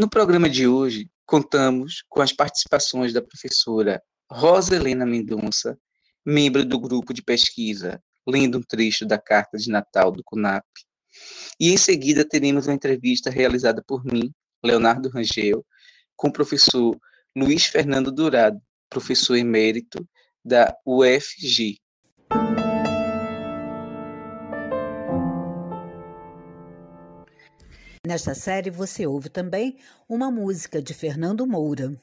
No programa de hoje, contamos com as participações da professora Rosa Helena Mendonça, membro do grupo de pesquisa, lendo um trecho da carta de Natal do CUNAP. E em seguida teremos uma entrevista realizada por mim, Leonardo Rangel, com o professor Luiz Fernando Dourado, professor emérito da UFG. Nesta série você ouve também uma música de Fernando Moura.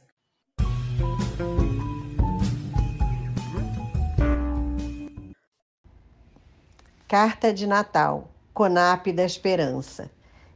Carta de Natal, CONAP da Esperança.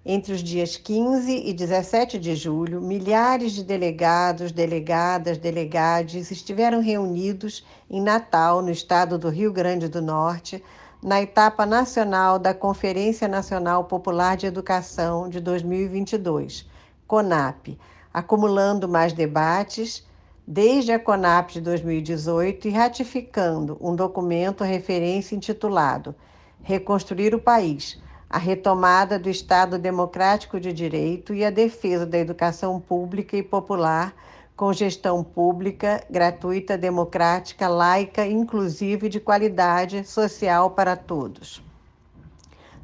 Entre os dias 15 e 17 de julho, milhares de delegados, delegadas, delegados estiveram reunidos em Natal, no estado do Rio Grande do Norte, na etapa nacional da Conferência Nacional Popular de Educação de 2022, CONAP, acumulando mais debates desde a CONAP de 2018 e ratificando um documento referência intitulado Reconstruir o País, a retomada do Estado Democrático de Direito e a defesa da educação pública e popular com gestão pública, gratuita, democrática, laica, inclusiva e de qualidade social para todos.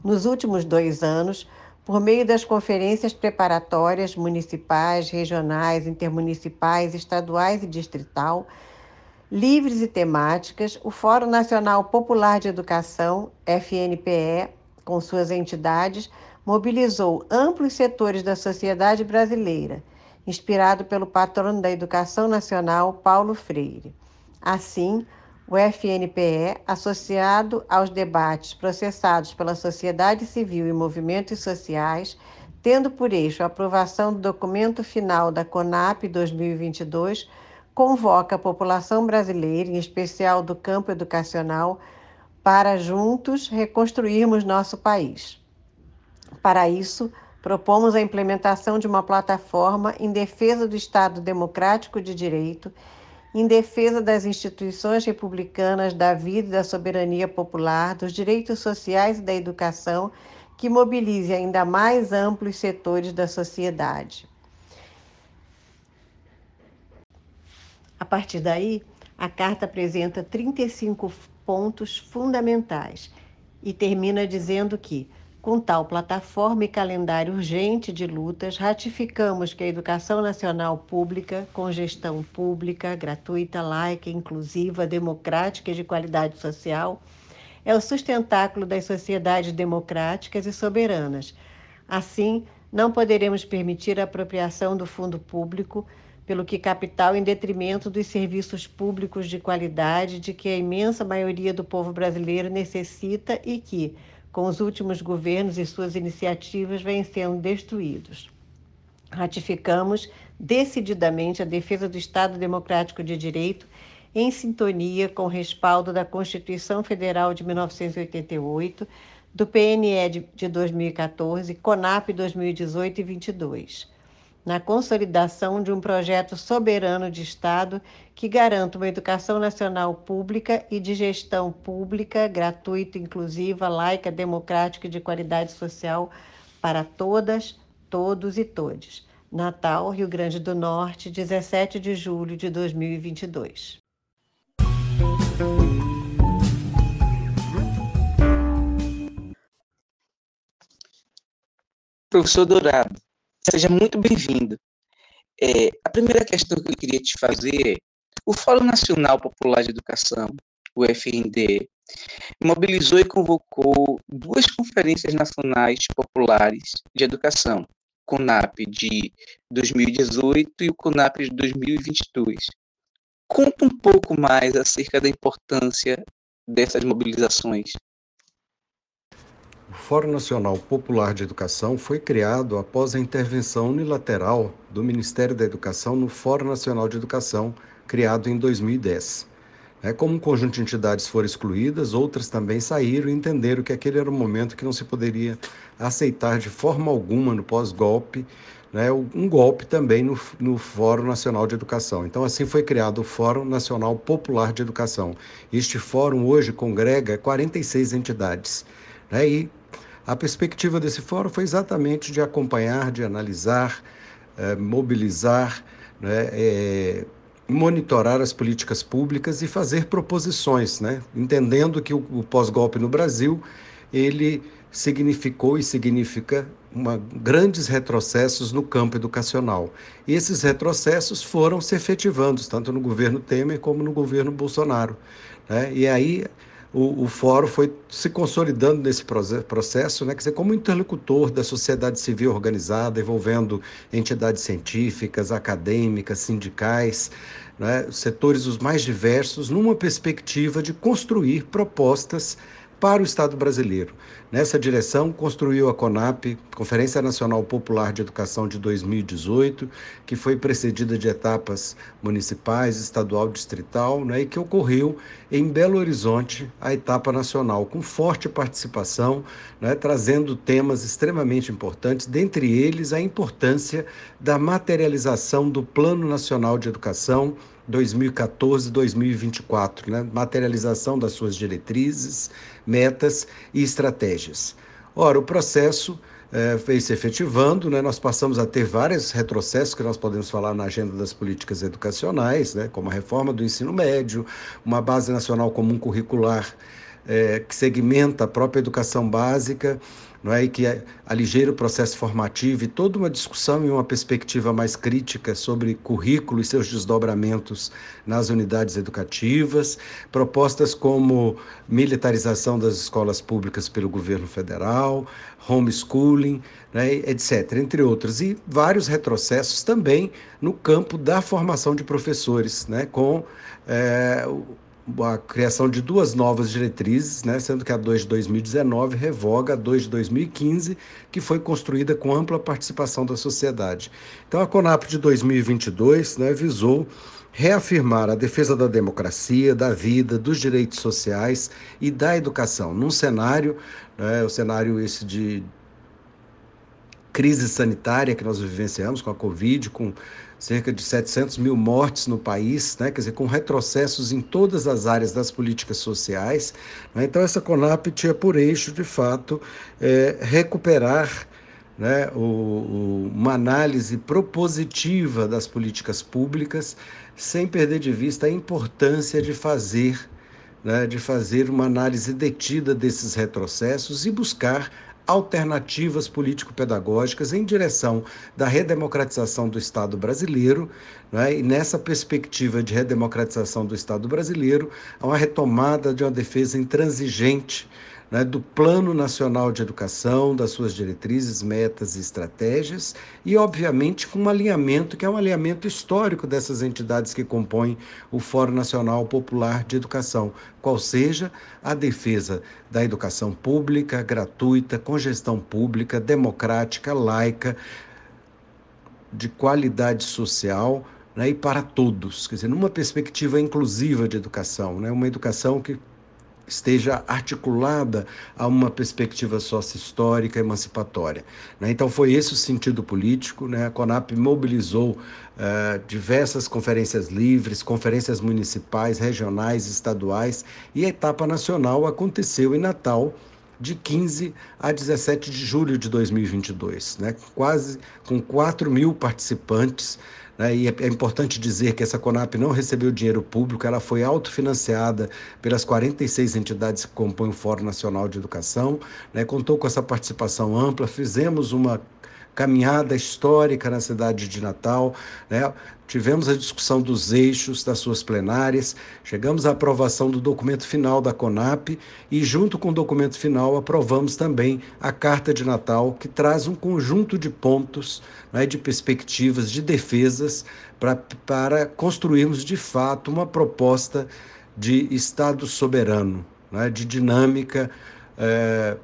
Nos últimos dois anos, por meio das conferências preparatórias municipais, regionais, intermunicipais, estaduais e distrital, livres e temáticas, o Fórum Nacional Popular de Educação, FNPE, com suas entidades, mobilizou amplos setores da sociedade brasileira inspirado pelo patrono da Educação Nacional, Paulo Freire. Assim, o FNPE, associado aos debates processados pela sociedade civil e movimentos sociais, tendo por eixo a aprovação do documento final da CONAP 2022, convoca a população brasileira, em especial do campo educacional, para juntos reconstruirmos nosso país. Para isso, propomos a implementação de uma plataforma em defesa do Estado democrático de direito, em defesa das instituições republicanas, da vida e da soberania popular, dos direitos sociais e da educação, que mobilize ainda mais amplos setores da sociedade. A partir daí, a carta apresenta 35 pontos fundamentais e termina dizendo que com tal plataforma e calendário urgente de lutas, ratificamos que a educação nacional pública, com gestão pública, gratuita, laica, inclusiva, democrática e de qualidade social, é o sustentáculo das sociedades democráticas e soberanas. Assim, não poderemos permitir a apropriação do fundo público pelo que capital em detrimento dos serviços públicos de qualidade de que a imensa maioria do povo brasileiro necessita e que, com os últimos governos e suas iniciativas, vêm sendo destruídos. Ratificamos decididamente a defesa do Estado Democrático de Direito em sintonia com o respaldo da Constituição Federal de 1988, do PNE de 2014, CONAP 2018 e 22 na consolidação de um projeto soberano de Estado que garanta uma educação nacional pública e de gestão pública, gratuita, inclusiva, laica, democrática e de qualidade social para todas, todos e todes. Natal, Rio Grande do Norte, 17 de julho de 2022. Professor Dourado, Seja muito bem-vindo. É, a primeira questão que eu queria te fazer é: o Fórum Nacional Popular de Educação, o FNDE, mobilizou e convocou duas conferências nacionais populares de educação, CONAP de 2018 e o CONAP de 2022. Conta um pouco mais acerca da importância dessas mobilizações. Fórum Nacional Popular de Educação foi criado após a intervenção unilateral do Ministério da Educação no Fórum Nacional de Educação, criado em 2010. É, como um conjunto de entidades foram excluídas, outras também saíram e entenderam que aquele era um momento que não se poderia aceitar de forma alguma no pós-golpe, né, um golpe também no, no Fórum Nacional de Educação. Então, assim foi criado o Fórum Nacional Popular de Educação. Este fórum hoje congrega 46 entidades. Né, e a perspectiva desse fórum foi exatamente de acompanhar, de analisar, eh, mobilizar, né, eh, monitorar as políticas públicas e fazer proposições, né, entendendo que o, o pós-golpe no Brasil ele significou e significa uma, grandes retrocessos no campo educacional. E esses retrocessos foram se efetivando, tanto no governo Temer como no governo Bolsonaro. Né? E aí o, o fórum foi se consolidando nesse processo, né, quer dizer, como interlocutor da sociedade civil organizada, envolvendo entidades científicas, acadêmicas, sindicais, né, setores os mais diversos, numa perspectiva de construir propostas para o Estado brasileiro. Nessa direção, construiu a CONAP, Conferência Nacional Popular de Educação de 2018, que foi precedida de etapas municipais, estadual, distrital, né, e que ocorreu em Belo Horizonte, a etapa nacional, com forte participação, né, trazendo temas extremamente importantes, dentre eles a importância da materialização do Plano Nacional de Educação 2014-2024, né? materialização das suas diretrizes, metas e estratégias. Ora, o processo é, veio se efetivando, né? nós passamos a ter vários retrocessos que nós podemos falar na agenda das políticas educacionais, né? como a reforma do ensino médio, uma base nacional comum curricular é, que segmenta a própria educação básica, não é? e que aligeira o processo formativo e toda uma discussão e uma perspectiva mais crítica sobre currículo e seus desdobramentos nas unidades educativas, propostas como militarização das escolas públicas pelo governo federal, homeschooling, né? etc., entre outros, e vários retrocessos também no campo da formação de professores, né? com é, a criação de duas novas diretrizes, né, sendo que a 2 de 2019 revoga a 2 de 2015, que foi construída com ampla participação da sociedade. Então, a CONAP de 2022 né, visou reafirmar a defesa da democracia, da vida, dos direitos sociais e da educação, num cenário, né, o cenário esse de crise sanitária que nós vivenciamos com a Covid, com cerca de 700 mil mortes no país, né? quer dizer, com retrocessos em todas as áreas das políticas sociais. Né? Então, essa CONAP tinha por eixo, de fato, é, recuperar né, o, o, uma análise propositiva das políticas públicas, sem perder de vista a importância de fazer, né, de fazer uma análise detida desses retrocessos e buscar alternativas político-pedagógicas em direção da redemocratização do Estado brasileiro, né? e nessa perspectiva de redemocratização do Estado brasileiro, há uma retomada de uma defesa intransigente né, do Plano Nacional de Educação, das suas diretrizes, metas e estratégias, e, obviamente, com um alinhamento que é um alinhamento histórico dessas entidades que compõem o Fórum Nacional Popular de Educação, qual seja a defesa da educação pública, gratuita, com gestão pública, democrática, laica, de qualidade social. Né, e para todos, quer dizer, numa perspectiva inclusiva de educação, né, uma educação que esteja articulada a uma perspectiva sócio-histórica emancipatória. Né? Então, foi esse o sentido político. Né? A CONAP mobilizou uh, diversas conferências livres, conferências municipais, regionais, estaduais, e a etapa nacional aconteceu em Natal, de 15 a 17 de julho de 2022, né? quase com 4 mil participantes né? E é, é importante dizer que essa Conap não recebeu dinheiro público, ela foi autofinanciada pelas 46 entidades que compõem o Fórum Nacional de Educação, né? contou com essa participação ampla, fizemos uma caminhada histórica na cidade de Natal, né? Tivemos a discussão dos eixos das suas plenárias, chegamos à aprovação do documento final da CONAP e, junto com o documento final, aprovamos também a Carta de Natal, que traz um conjunto de pontos, né, de perspectivas, de defesas, pra, para construirmos de fato uma proposta de Estado soberano, né, de dinâmica é,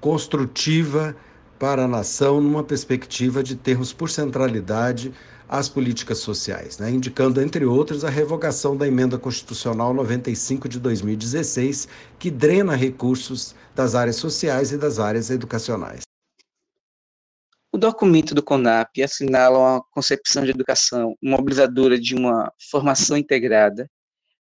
construtiva para a nação, numa perspectiva de termos por centralidade as políticas sociais, né? indicando, entre outros, a revogação da Emenda Constitucional 95 de 2016, que drena recursos das áreas sociais e das áreas educacionais. O documento do CONAP assinala uma concepção de educação mobilizadora de uma formação integrada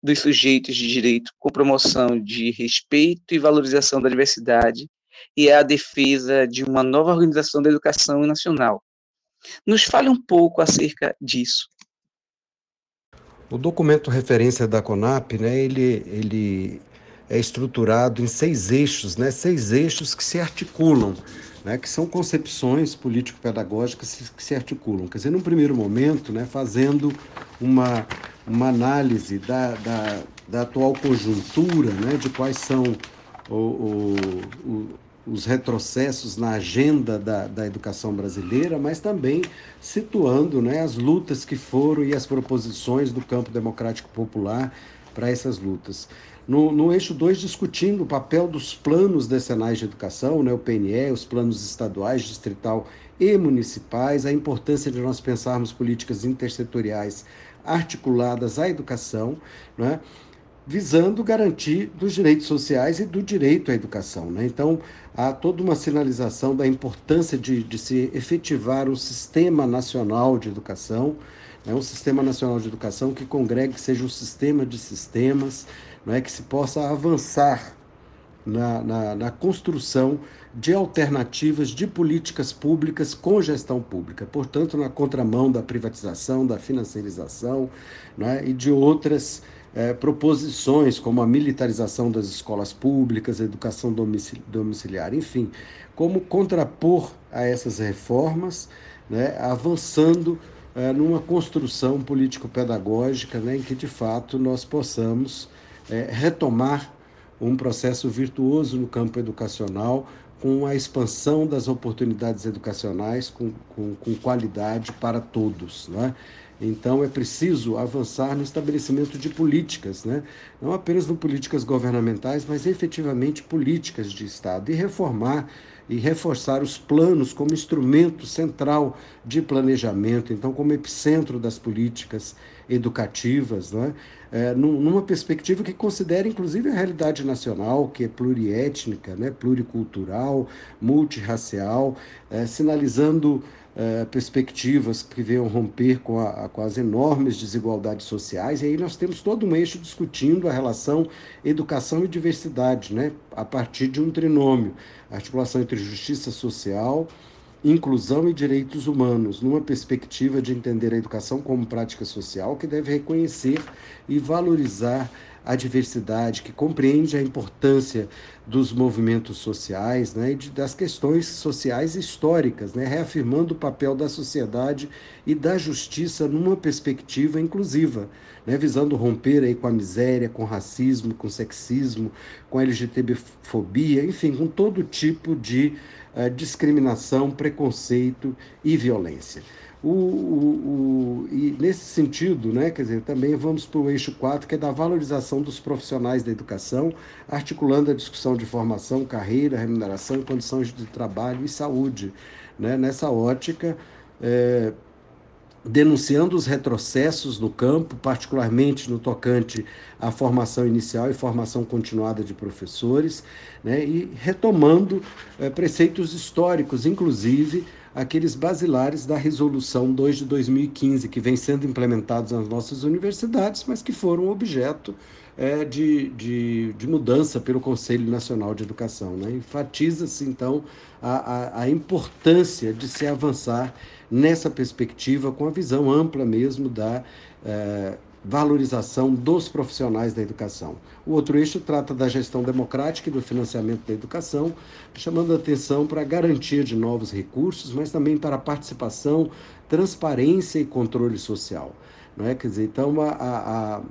dos sujeitos de direito com promoção de respeito e valorização da diversidade e a defesa de uma nova organização da educação nacional, nos fale um pouco acerca disso. O documento referência da CONAP, né, ele, ele é estruturado em seis eixos, né, seis eixos que se articulam, né, que são concepções político-pedagógicas que se articulam. Quer dizer, num primeiro momento, né, fazendo uma, uma análise da, da, da atual conjuntura, né, de quais são o, o os retrocessos na agenda da, da educação brasileira, mas também situando né, as lutas que foram e as proposições do campo democrático popular para essas lutas. No, no eixo 2, discutindo o papel dos planos decenais de educação, né, o PNE, os planos estaduais, distrital e municipais, a importância de nós pensarmos políticas intersetoriais articuladas à educação, né, visando garantir dos direitos sociais e do direito à educação. Né? Então, há toda uma sinalização da importância de, de se efetivar um sistema nacional de educação, né? um sistema nacional de educação que congregue, que seja um sistema de sistemas, não é que se possa avançar na, na, na, construção de alternativas de políticas públicas com gestão pública, portanto, na contramão da privatização, da financiarização é? e de outras é, proposições como a militarização das escolas públicas, a educação domiciliar, enfim, como contrapor a essas reformas, né, avançando é, numa construção político-pedagógica né, em que, de fato, nós possamos é, retomar um processo virtuoso no campo educacional, com a expansão das oportunidades educacionais com, com, com qualidade para todos. Né? Então, é preciso avançar no estabelecimento de políticas, né? não apenas no políticas governamentais, mas efetivamente políticas de Estado, e reformar e reforçar os planos como instrumento central de planejamento, então, como epicentro das políticas educativas, não é? É, numa perspectiva que considere inclusive a realidade nacional, que é pluriétnica, né, pluricultural, multirracial, é, sinalizando é, perspectivas que venham romper com, a, com as enormes desigualdades sociais. E aí nós temos todo um eixo discutindo a relação educação e diversidade, né? a partir de um trinômio, articulação entre justiça social, inclusão e direitos humanos, numa perspectiva de entender a educação como prática social que deve reconhecer e valorizar a diversidade, que compreende a importância dos movimentos sociais né, e de, das questões sociais históricas, né, reafirmando o papel da sociedade e da justiça numa perspectiva inclusiva, né, visando romper aí com a miséria, com racismo, com sexismo, com LGTB-fobia, enfim, com todo tipo de uh, discriminação, preconceito e violência. O, o, o, e nesse sentido, né, quer dizer, também vamos para o eixo 4, que é da valorização dos profissionais da educação, articulando a discussão de formação, carreira, remuneração, condições de trabalho e saúde. Né, nessa ótica, é, denunciando os retrocessos no campo, particularmente no tocante à formação inicial e formação continuada de professores, né, e retomando é, preceitos históricos, inclusive aqueles basilares da Resolução 2 de 2015, que vem sendo implementados nas nossas universidades, mas que foram objeto é, de, de, de, mudança pelo Conselho Nacional de Educação. Né? Enfatiza-se, então, a, a, a, importância de se avançar nessa perspectiva com a visão ampla mesmo da é, valorização dos profissionais da educação. O outro eixo trata da gestão democrática e do financiamento da educação, chamando atenção para a garantia de novos recursos, mas também para a participação, transparência e controle social. Não é? Quer dizer, então, a,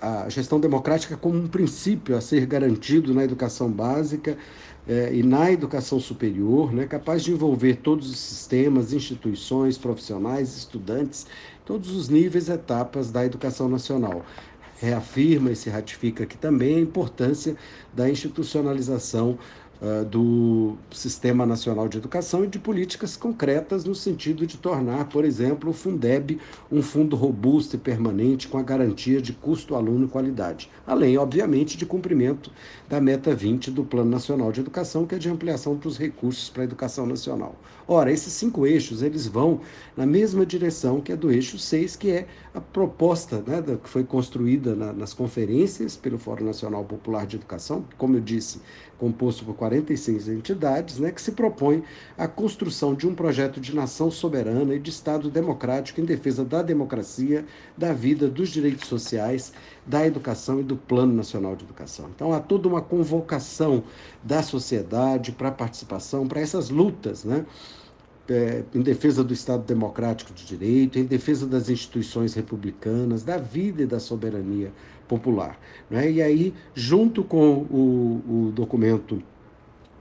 a, a gestão democrática como um princípio a ser garantido na educação básica é, e na educação superior, né, capaz de envolver todos os sistemas, instituições, profissionais, estudantes, todos os níveis e etapas da educação nacional. Reafirma e se ratifica aqui também a importância da institucionalização uh, do Sistema Nacional de Educação e de políticas concretas no sentido de tornar, por exemplo, o Fundeb um fundo robusto e permanente com a garantia de custo aluno e qualidade, além, obviamente, de cumprimento da meta 20 do Plano Nacional de Educação, que é de ampliação dos recursos para a educação nacional. Ora, esses cinco eixos, eles vão na mesma direção que a do eixo 6, que é a proposta né, que foi construída na, nas conferências pelo Fórum Nacional Popular de Educação, como eu disse, composto por 46 entidades, né, que se propõe a construção de um projeto de nação soberana e de Estado democrático em defesa da democracia, da vida, dos direitos sociais, da educação e do Plano Nacional de Educação. Então, há toda uma convocação da sociedade para a participação, para essas lutas, né? É, em defesa do Estado democrático de direito, em defesa das instituições republicanas, da vida e da soberania popular. Né? E aí, junto com o, o documento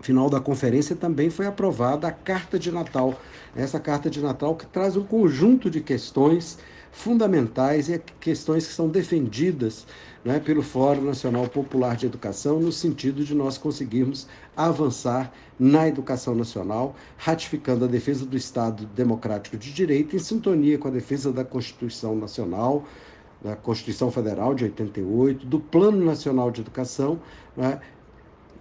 final da conferência, também foi aprovada a Carta de Natal. Essa Carta de Natal que traz um conjunto de questões fundamentais e questões que são defendidas né, pelo Fórum Nacional Popular de Educação, no sentido de nós conseguirmos avançar na educação nacional, ratificando a defesa do Estado democrático de direito, em sintonia com a defesa da Constituição Nacional, da Constituição Federal de 88, do Plano Nacional de Educação né,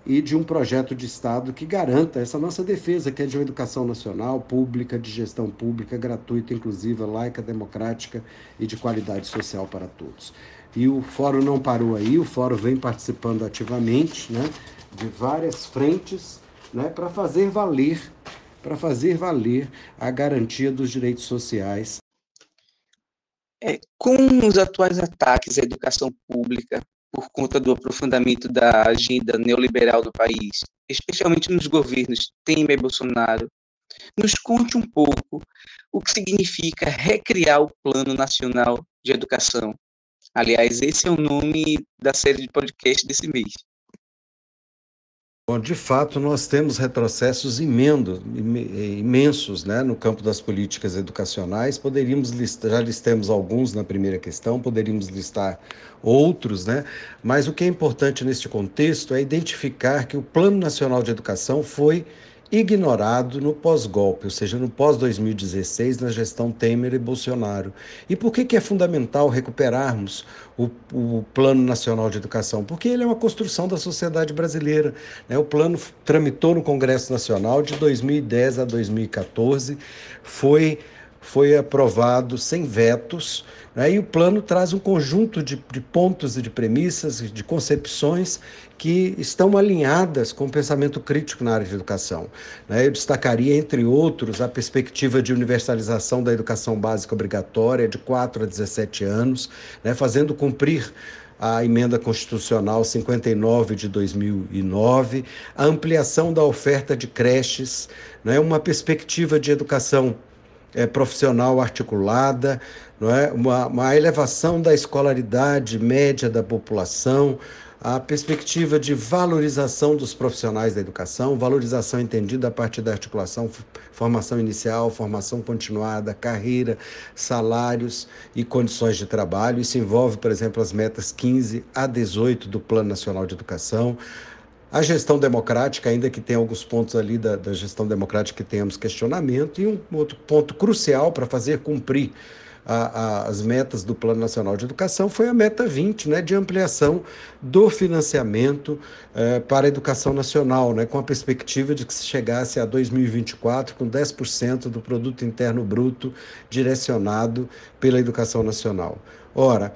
e de um projeto de Estado que garanta essa nossa defesa, que é de uma educação nacional, pública, de gestão pública, gratuita, inclusiva, laica, democrática e de qualidade social para todos. E o Fórum não parou aí, o Fórum vem participando ativamente né, de várias frentes né, para fazer valer para fazer valer a garantia dos direitos sociais é, com os atuais ataques à educação pública, por conta do aprofundamento da agenda neoliberal do país, especialmente nos governos Temer e Bolsonaro, nos conte um pouco o que significa recriar o Plano Nacional de Educação. Aliás, esse é o nome da série de podcast desse mês. Bom, de fato, nós temos retrocessos imensos, né, no campo das políticas educacionais. Poderíamos listar, já listamos alguns na primeira questão, poderíamos listar outros, né? mas o que é importante neste contexto é identificar que o Plano Nacional de Educação foi ignorado no pós-golpe, ou seja, no pós-2016, na gestão Temer e Bolsonaro. E por que, que é fundamental recuperarmos o, o, Plano Nacional de Educação? Porque ele é uma construção da sociedade brasileira. Né? O plano tramitou no Congresso Nacional de 2010 a 2014, foi foi aprovado sem vetos, né? e o plano traz um conjunto de, de pontos e de premissas, de concepções que estão alinhadas com o pensamento crítico na área de educação. Né? Eu destacaria, entre outros, a perspectiva de universalização da educação básica obrigatória de 4 a 17 anos, né? fazendo cumprir a emenda constitucional 59 de 2009, a ampliação da oferta de creches, né? uma perspectiva de educação é, profissional articulada, não é? uma, uma elevação da escolaridade média da população, a perspectiva de valorização dos profissionais da educação, valorização entendida a partir da articulação, formação inicial, formação continuada, carreira, salários e condições de trabalho. Isso envolve, por exemplo, as metas 15 a 18 do Plano Nacional de Educação, a gestão democrática, ainda que tenha alguns pontos ali da, da gestão democrática que tenhamos questionamento, e um outro ponto crucial para fazer cumprir a, a, as metas do Plano Nacional de Educação foi a meta 20, né, de ampliação do financiamento eh, para a educação nacional, né, com a perspectiva de que se chegasse a 2024 com 10% do produto interno bruto direcionado pela educação nacional. Ora,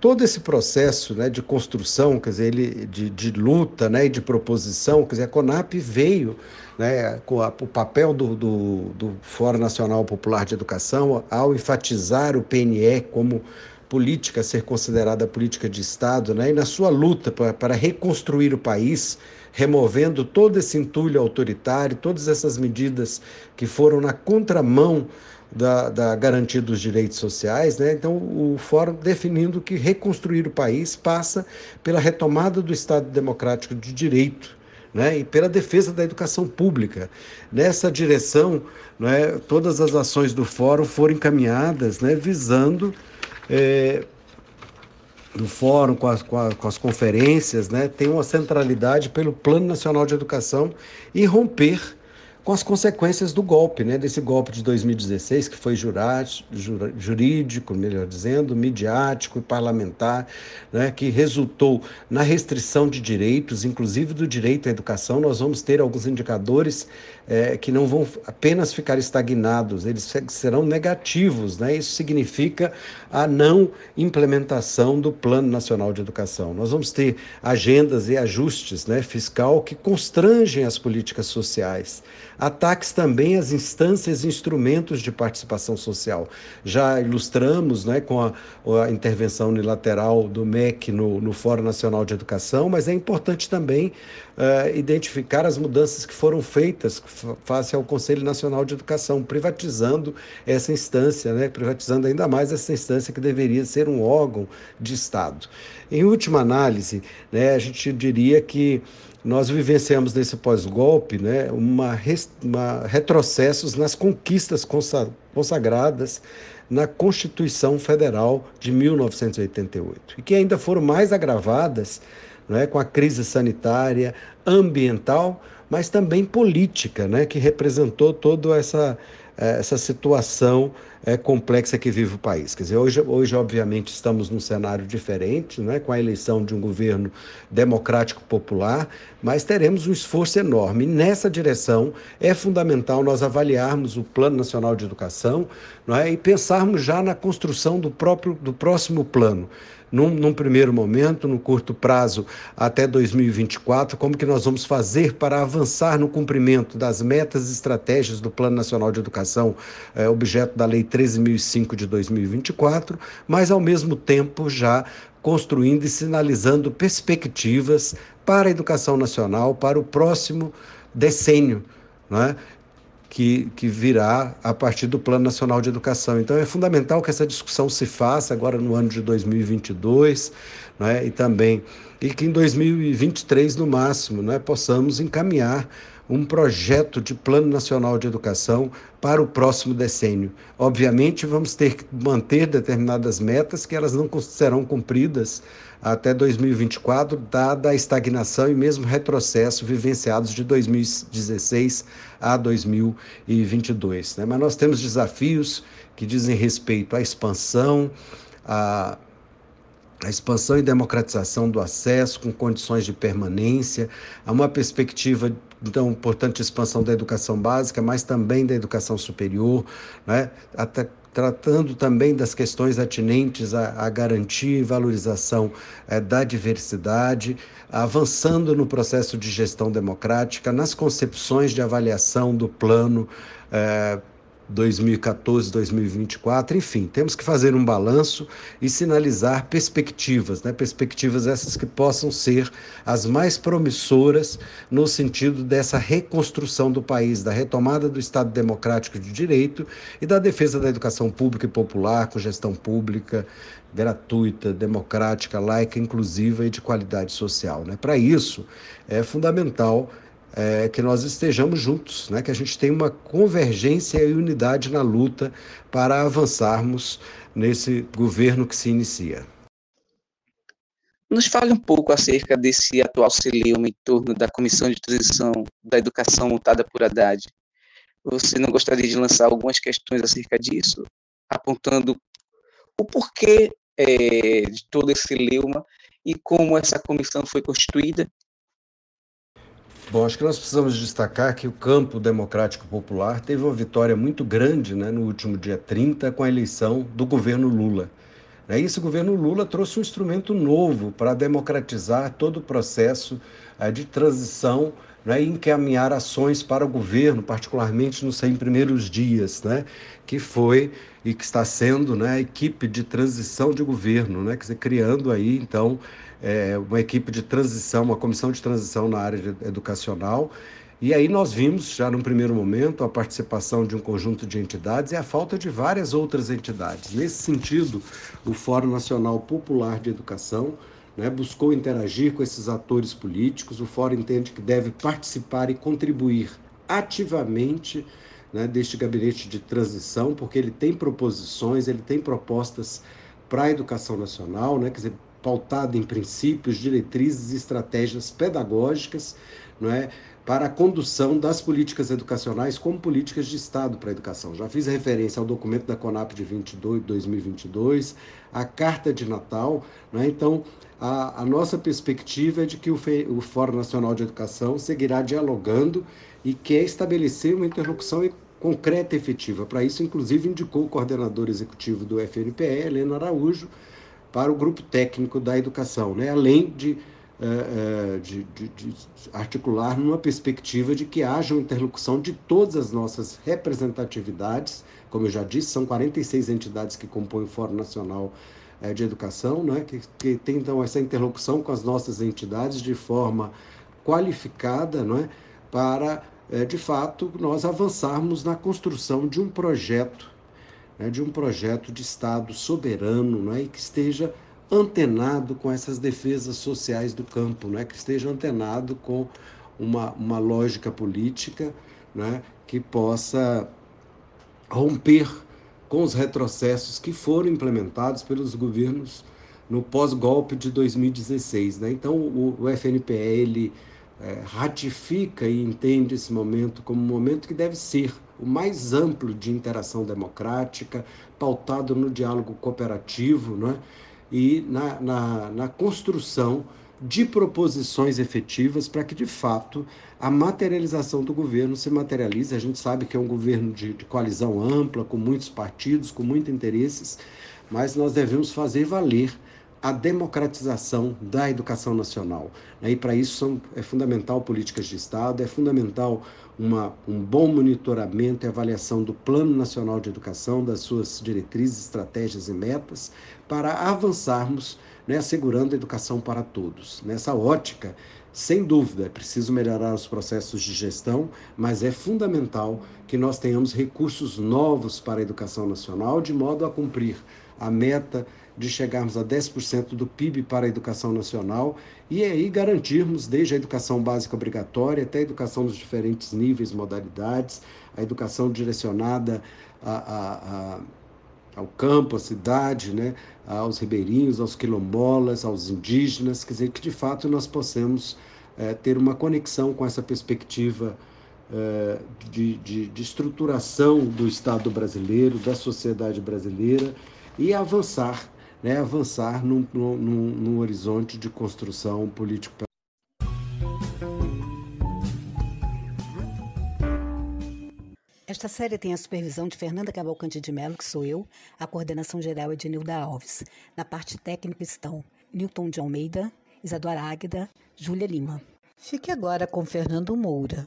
todo esse processo né, de construção, quer dizer, ele, de, de luta né, e de proposição, quer dizer, a CONAP veio né, com a, o papel do, do, do Fórum Nacional Popular de Educação ao enfatizar o PNE como política a ser considerada política de Estado, né? e na sua luta para, para reconstruir o país, removendo todo esse entulho autoritário, todas essas medidas que foram na contramão da, da, garantia dos direitos sociais. Né? Então, o Fórum definindo que reconstruir o país passa pela retomada do Estado Democrático de Direito. Né, e pela defesa da educação pública. Nessa direção, né, todas as ações do Fórum foram encaminhadas né, visando é, do fórum, com as, com, a, com as conferências, né, tem uma centralidade pelo Plano Nacional de Educação e romper com as consequências do golpe, né, desse golpe de 2016, que foi jurídico, melhor dizendo, midiático e parlamentar, né, que resultou na restrição de direitos, inclusive do direito à educação. Nós vamos ter alguns indicadores é, que não vão apenas ficar estagnados, eles serão negativos. Né? Isso significa a não implementação do Plano Nacional de Educação. Nós vamos ter agendas e ajustes né, fiscal que constrangem as políticas sociais ataques também às instâncias e instrumentos de participação social. Já ilustramos né, com a, a intervenção unilateral do MEC no, no Fórum Nacional de Educação, mas é importante também uh, identificar as mudanças que foram feitas face ao Conselho Nacional de Educação, privatizando essa instância, né, privatizando ainda mais essa instância que deveria ser um órgão de Estado. Em última análise, né, a gente diria que nós vivenciamos nesse pós-golpe né, uma, uma, retrocessos nas conquistas consagradas na Constituição Federal de 1988 e que ainda foram mais agravadas né, com a crise sanitária, ambiental, mas também política, né, que representou toda essa, eh, essa situação é, complexa que vive o país. Quer dizer, hoje, hoje, obviamente, estamos num cenário diferente, né, com a eleição de um governo democrático popular, mas teremos um esforço enorme. E nessa direção é fundamental nós avaliarmos o Plano Nacional de Educação não é, e pensarmos já na construção do, próprio, do próximo plano num, num, primeiro momento, no curto prazo, até 2024, como que nós vamos fazer para avançar no cumprimento das metas e estratégias do Plano Nacional de Educação, é, objeto da Lei 13.005 de 2024, mas, ao mesmo tempo, já construindo e sinalizando perspectivas para a educação nacional para o próximo decênio. É? Que, que virá a partir do Plano Nacional de Educação. Então, é fundamental que essa discussão se faça agora no ano de 2022, né, e também, e que em 2023, no máximo, né, possamos encaminhar um projeto de Plano Nacional de Educação para o próximo decênio. Obviamente, vamos ter que manter determinadas metas que elas não serão cumpridas até 2024, dada a estagnação e mesmo retrocesso vivenciados de 2016 a 2022. Né? Mas nós temos desafios que dizem respeito à expansão, à a expansão e democratização do acesso com condições de permanência, a uma perspectiva então, portanto, expansão da educação básica, mas também da educação superior, né? Até, tratando também das questões atinentes à, à garantia e valorização é, da diversidade, avançando no processo de gestão democrática, nas concepções de avaliação do plano. É, 2014, 2024, enfim, temos que fazer um balanço e sinalizar perspectivas, né? perspectivas essas que possam ser as mais promissoras no sentido dessa reconstrução do país, da retomada do Estado democrático de direito e da defesa da educação pública e popular, com gestão pública gratuita, democrática, laica, inclusiva e de qualidade social. Né? Para isso, é fundamental é, que nós estejamos juntos, né? que a gente tenha uma convergência e unidade na luta para avançarmos nesse governo que se inicia. Nos fale um pouco acerca desse atual celeuma em torno da Comissão de Transição da Educação montada por Haddad. Você não gostaria de lançar algumas questões acerca disso, apontando o porquê é, de todo esse celeuma e como essa comissão foi constituída Bom, acho que nós precisamos destacar que o campo democrático popular teve uma vitória muito grande né, no último dia 30 com a eleição do governo Lula. E esse governo Lula trouxe um instrumento novo para democratizar todo o processo eh, de transição né, e encaminhar ações para o governo, particularmente nos 100 primeiros dias, né, que foi e que está sendo né, a equipe de transição de governo, né, dizer, criando aí, então, é, uma equipe de transição, uma comissão de transição na área educacional, e aí nós vimos, já num primeiro momento, a participação de um conjunto de entidades e a falta de várias outras entidades. Nesse sentido, o Fórum Nacional Popular de Educação né, buscou interagir com esses atores políticos. O Fórum entende que deve participar e contribuir ativamente né, deste gabinete de transição, porque ele tem proposições, ele tem propostas para a educação nacional, né, quer dizer, pautada em princípios, diretrizes e estratégias pedagógicas, não é, para a condução das políticas educacionais como políticas de Estado para a educação. Já fiz referência ao documento da CONAP de 22, 2022, a Carta de Natal. Né? Então, a, a, nossa perspectiva é de que o, Fe, o Fórum Nacional de Educação seguirá dialogando e quer estabelecer uma interlocução concreta e efetiva. Para isso, inclusive, indicou o coordenador executivo do FNPE, Helena Araújo, para o grupo técnico da educação, né? além de é, é, de, de, de, articular numa perspectiva de que haja uma interlocução de todas as nossas representatividades, como eu já disse, são 46 entidades que compõem o Fórum Nacional é, de Educação, né, que, que tem então essa interlocução com as nossas entidades de forma qualificada, não é, para, de fato, nós avançarmos na construção de um projeto, né, de um projeto de Estado soberano, não é, e que esteja antenado com essas defesas sociais do campo, né? que esteja antenado com uma, uma lógica política né? que possa romper com os retrocessos que foram implementados pelos governos no pós-golpe de 2016. Né? Então, o, o FNPE ele, é, ratifica e entende esse momento como um momento que deve ser o mais amplo de interação democrática, pautado no diálogo cooperativo, né? e na, na, na construção de proposições efetivas para que, de fato, a materialização do governo se materialize. A gente sabe que é um governo de, de, coalizão ampla, com muitos partidos, com muitos interesses, mas nós devemos fazer valer a democratização da educação nacional. E para isso são, é fundamental políticas de Estado, é fundamental uma, um bom monitoramento e avaliação do Plano Nacional de Educação, das suas diretrizes, estratégias e metas, para avançarmos né, assegurando a educação para todos. Nessa ótica, sem dúvida, é preciso melhorar os processos de gestão, mas é fundamental que nós tenhamos recursos novos para a educação nacional, de modo a cumprir a meta de chegarmos a 10% do PIB para a educação nacional e aí garantirmos desde a educação básica obrigatória até a educação dos diferentes níveis, modalidades, a educação direcionada a, a, a ao campo, à cidade, né, aos ribeirinhos, aos quilombolas, aos indígenas, quer dizer, que de fato nós possamos é, ter uma conexão com essa perspectiva é, de, de, de estruturação do Estado brasileiro, da sociedade brasileira e avançar né, avançar num, num, num horizonte de construção político. Esta série tem a supervisão de Fernanda Cavalcante de Mello, que sou eu, a coordenação geral é de Nilda Alves. Na parte técnica estão Newton de Almeida, Isadora Águida, Júlia Lima. Fique agora com Fernando Moura.